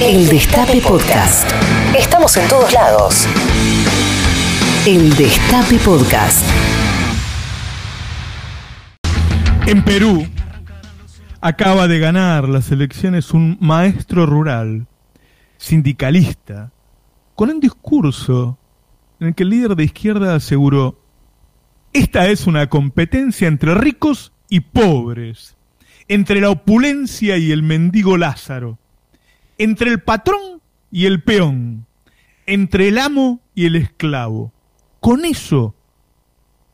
El Destape Podcast. Estamos en todos lados. El Destape Podcast. En Perú acaba de ganar las elecciones un maestro rural, sindicalista, con un discurso en el que el líder de izquierda aseguró, esta es una competencia entre ricos y pobres, entre la opulencia y el mendigo Lázaro, entre el patrón y el peón, entre el amo y el esclavo. Con eso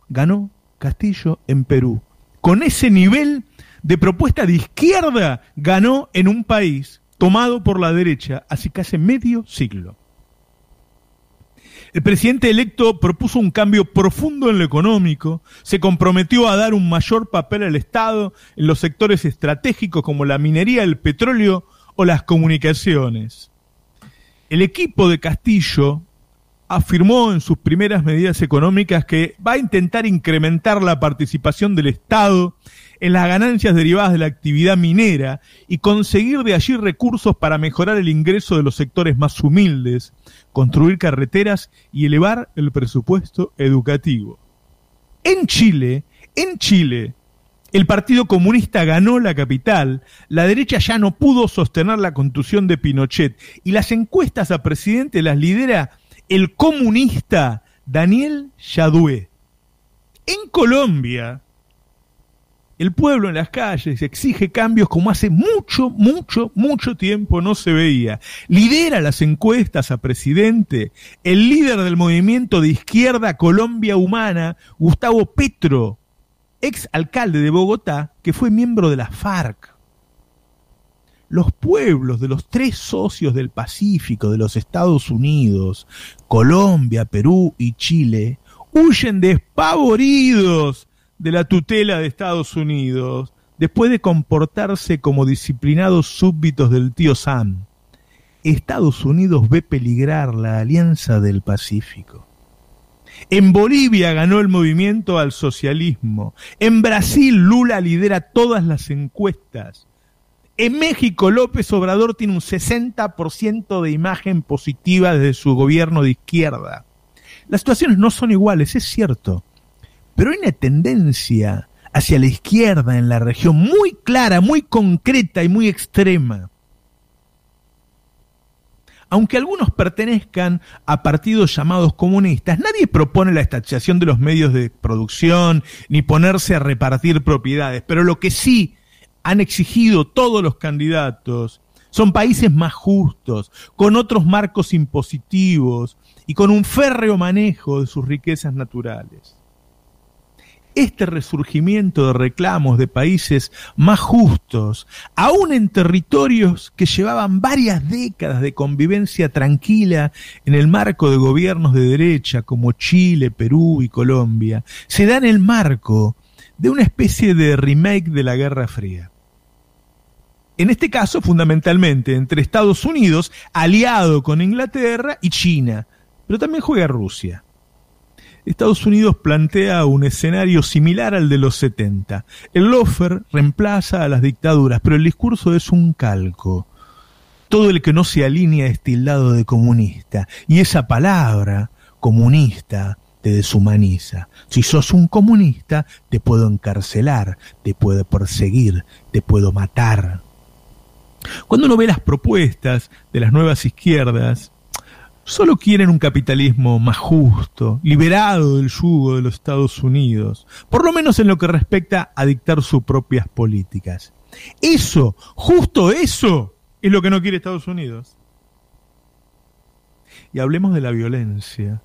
ganó Castillo en Perú con ese nivel de propuesta de izquierda ganó en un país tomado por la derecha hace casi medio siglo. El presidente electo propuso un cambio profundo en lo económico, se comprometió a dar un mayor papel al Estado en los sectores estratégicos como la minería, el petróleo o las comunicaciones. El equipo de Castillo afirmó en sus primeras medidas económicas que va a intentar incrementar la participación del Estado en las ganancias derivadas de la actividad minera y conseguir de allí recursos para mejorar el ingreso de los sectores más humildes, construir carreteras y elevar el presupuesto educativo. En Chile, en Chile, el Partido Comunista ganó la capital, la derecha ya no pudo sostener la contusión de Pinochet y las encuestas a presidente las lidera el comunista Daniel Yadue. En Colombia, el pueblo en las calles exige cambios como hace mucho, mucho, mucho tiempo no se veía. Lidera las encuestas a presidente el líder del movimiento de izquierda Colombia Humana, Gustavo Petro, ex alcalde de Bogotá, que fue miembro de la FARC los pueblos de los tres socios del Pacífico de los Estados Unidos, Colombia, Perú y Chile, huyen despavoridos de la tutela de Estados Unidos después de comportarse como disciplinados súbditos del tío Sam. Estados Unidos ve peligrar la alianza del Pacífico. En Bolivia ganó el movimiento al socialismo. En Brasil Lula lidera todas las encuestas. En México, López Obrador tiene un 60% de imagen positiva desde su gobierno de izquierda. Las situaciones no son iguales, es cierto, pero hay una tendencia hacia la izquierda en la región muy clara, muy concreta y muy extrema. Aunque algunos pertenezcan a partidos llamados comunistas, nadie propone la estatización de los medios de producción ni ponerse a repartir propiedades, pero lo que sí han exigido todos los candidatos son países más justos, con otros marcos impositivos y con un férreo manejo de sus riquezas naturales. Este resurgimiento de reclamos de países más justos, aún en territorios que llevaban varias décadas de convivencia tranquila en el marco de gobiernos de derecha como Chile, Perú y Colombia, se da en el marco de una especie de remake de la Guerra Fría en este caso fundamentalmente entre Estados Unidos, aliado con Inglaterra, y China, pero también juega Rusia. Estados Unidos plantea un escenario similar al de los 70. El lofer reemplaza a las dictaduras, pero el discurso es un calco. Todo el que no se alinea es tildado de comunista, y esa palabra, comunista, te deshumaniza. Si sos un comunista, te puedo encarcelar, te puedo perseguir, te puedo matar. Cuando uno ve las propuestas de las nuevas izquierdas, solo quieren un capitalismo más justo, liberado del yugo de los Estados Unidos, por lo menos en lo que respecta a dictar sus propias políticas. Eso, justo eso, es lo que no quiere Estados Unidos. Y hablemos de la violencia.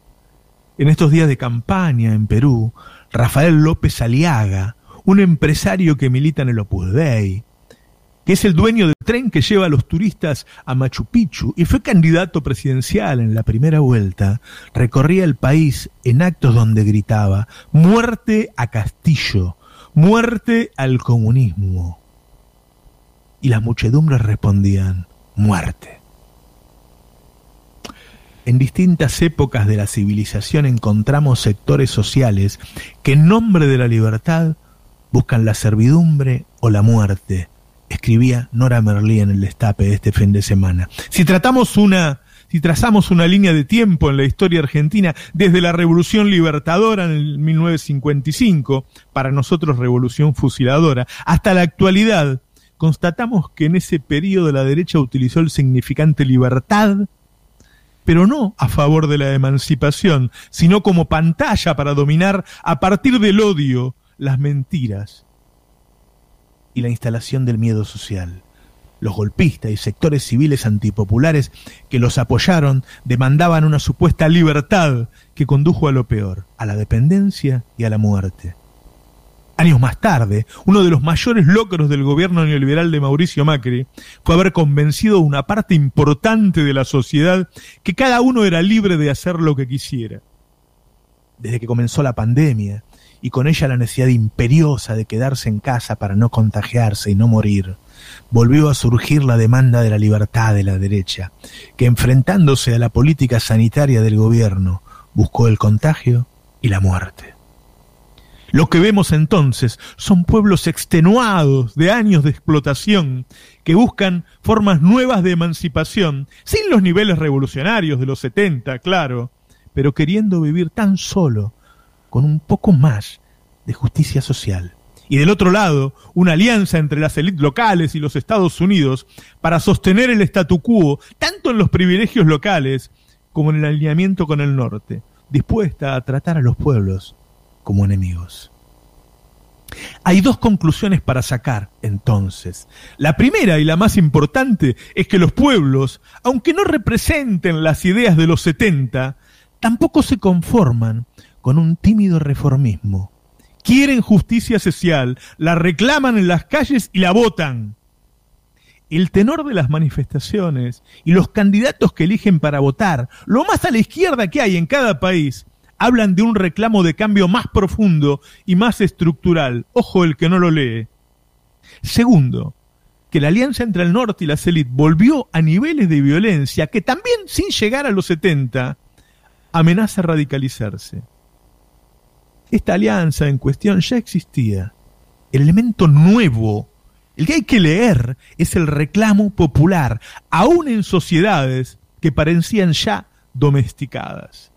En estos días de campaña en Perú, Rafael López Aliaga, un empresario que milita en el Opus Dei, que es el dueño del tren que lleva a los turistas a Machu Picchu y fue candidato presidencial en la primera vuelta, recorría el país en actos donde gritaba, muerte a Castillo, muerte al comunismo. Y las muchedumbres respondían, muerte. En distintas épocas de la civilización encontramos sectores sociales que en nombre de la libertad buscan la servidumbre o la muerte escribía Nora Merlí en el destape de este fin de semana. Si tratamos una si trazamos una línea de tiempo en la historia argentina desde la Revolución Libertadora en el 1955, para nosotros Revolución Fusiladora, hasta la actualidad, constatamos que en ese periodo la derecha utilizó el significante libertad, pero no a favor de la emancipación, sino como pantalla para dominar a partir del odio, las mentiras y la instalación del miedo social los golpistas y sectores civiles antipopulares que los apoyaron demandaban una supuesta libertad que condujo a lo peor, a la dependencia y a la muerte. Años más tarde, uno de los mayores logros del gobierno neoliberal de Mauricio Macri fue haber convencido a una parte importante de la sociedad que cada uno era libre de hacer lo que quisiera. Desde que comenzó la pandemia, y con ella la necesidad imperiosa de quedarse en casa para no contagiarse y no morir, volvió a surgir la demanda de la libertad de la derecha, que enfrentándose a la política sanitaria del gobierno, buscó el contagio y la muerte. Lo que vemos entonces son pueblos extenuados de años de explotación que buscan formas nuevas de emancipación, sin los niveles revolucionarios de los 70, claro, pero queriendo vivir tan solo, con un poco más de justicia social y del otro lado, una alianza entre las élites locales y los Estados Unidos para sostener el statu quo, tanto en los privilegios locales como en el alineamiento con el norte, dispuesta a tratar a los pueblos como enemigos. Hay dos conclusiones para sacar, entonces. La primera y la más importante es que los pueblos, aunque no representen las ideas de los 70, tampoco se conforman con un tímido reformismo quieren justicia social, la reclaman en las calles y la votan. El tenor de las manifestaciones y los candidatos que eligen para votar, lo más a la izquierda que hay en cada país, hablan de un reclamo de cambio más profundo y más estructural. Ojo el que no lo lee. Segundo, que la alianza entre el norte y las élites volvió a niveles de violencia que también, sin llegar a los 70, amenaza radicalizarse. Esta alianza en cuestión ya existía. El elemento nuevo, el que hay que leer, es el reclamo popular, aún en sociedades que parecían ya domesticadas.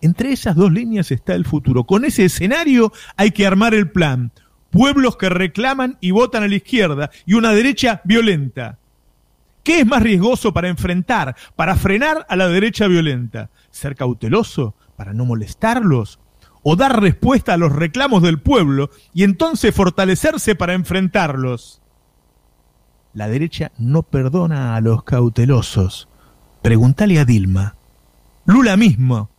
Entre esas dos líneas está el futuro. Con ese escenario hay que armar el plan. Pueblos que reclaman y votan a la izquierda y una derecha violenta. ¿Qué es más riesgoso para enfrentar, para frenar a la derecha violenta? ¿Ser cauteloso para no molestarlos o dar respuesta a los reclamos del pueblo y entonces fortalecerse para enfrentarlos. La derecha no perdona a los cautelosos. Pregúntale a Dilma. Lula mismo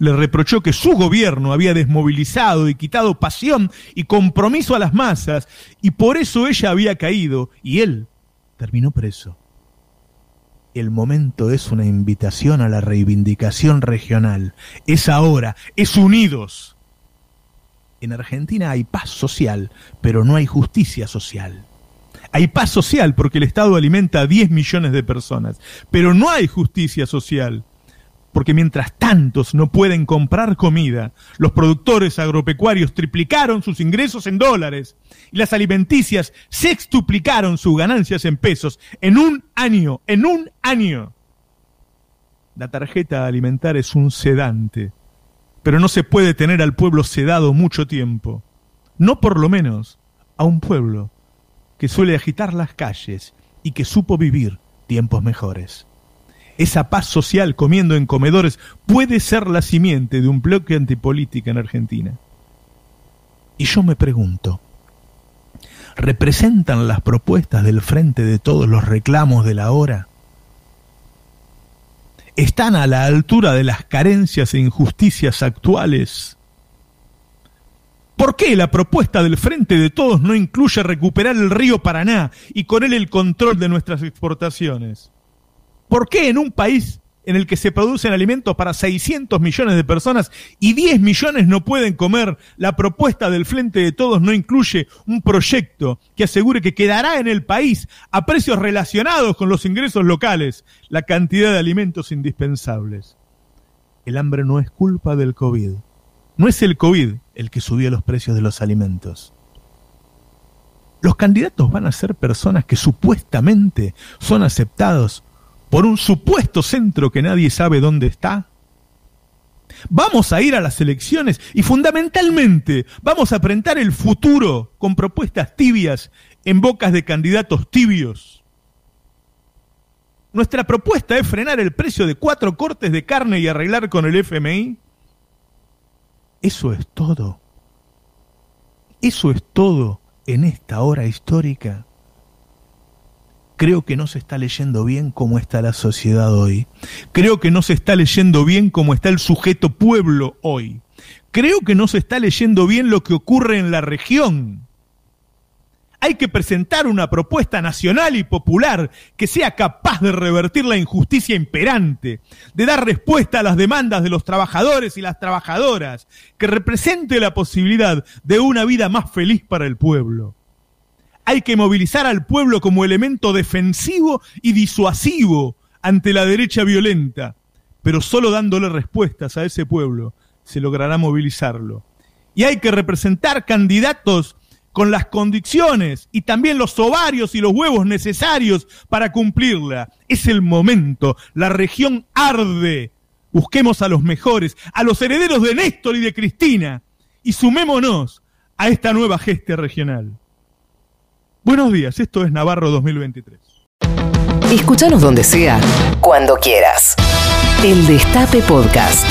le reprochó que su gobierno había desmovilizado y quitado pasión y compromiso a las masas, y por eso ella había caído, y él terminó preso. El momento es una invitación a la reivindicación regional. Es ahora, es unidos. En Argentina hay paz social, pero no hay justicia social. Hay paz social porque el Estado alimenta a 10 millones de personas, pero no hay justicia social porque mientras tantos no pueden comprar comida, los productores agropecuarios triplicaron sus ingresos en dólares y las alimenticias sextuplicaron sus ganancias en pesos en un año, en un año. La tarjeta alimentar es un sedante, pero no se puede tener al pueblo sedado mucho tiempo. No por lo menos a un pueblo que suele agitar las calles y que supo vivir tiempos mejores esa paz social comiendo en comedores puede ser la simiente de un bloque antipolítica en Argentina. Y yo me pregunto, ¿representan las propuestas del frente de todos los reclamos de la hora? ¿Están a la altura de las carencias e injusticias actuales? ¿Por qué la propuesta del Frente de Todos no incluye recuperar el río Paraná y con él el control de nuestras exportaciones? ¿Por qué en un país en el que se producen alimentos para 600 millones de personas y 10 millones no pueden comer, la propuesta del Frente de Todos no incluye un proyecto que asegure que quedará en el país a precios relacionados con los ingresos locales la cantidad de alimentos indispensables? El hambre no es culpa del COVID. No es el COVID el que subió los precios de los alimentos. los candidatos van a ser personas que supuestamente son aceptados por un supuesto centro que nadie sabe dónde está. Vamos a ir a las elecciones y fundamentalmente vamos a enfrentar el futuro con propuestas tibias en bocas de candidatos tibios. Nuestra propuesta es frenar el precio de cuatro cortes de carne y arreglar con el FMI. Eso es todo. Eso es todo en esta hora histórica. Creo que no se está leyendo bien cómo está la sociedad hoy. Creo que no se está leyendo bien cómo está el sujeto pueblo hoy. Creo que no se está leyendo bien lo que ocurre en la región. Hay que presentar una propuesta nacional y popular que sea capaz de revertir la injusticia imperante, de dar respuesta a las demandas de los trabajadores y las trabajadoras, que represente la posibilidad de una vida más feliz para el pueblo. Hay que movilizar al pueblo como elemento defensivo y disuasivo ante la derecha violenta, pero solo dándole respuestas a ese pueblo se logrará movilizarlo. Y hay que representar candidatos con las condiciones y también los ovarios y los huevos necesarios para cumplirla. Es el momento, la región arde. Busquemos a los mejores, a los herederos de Néstor y de Cristina, y sumémonos a esta nueva gesta regional. Buenos días, esto es Navarro 2023. Escúchanos donde sea, cuando quieras. El Destape Podcast.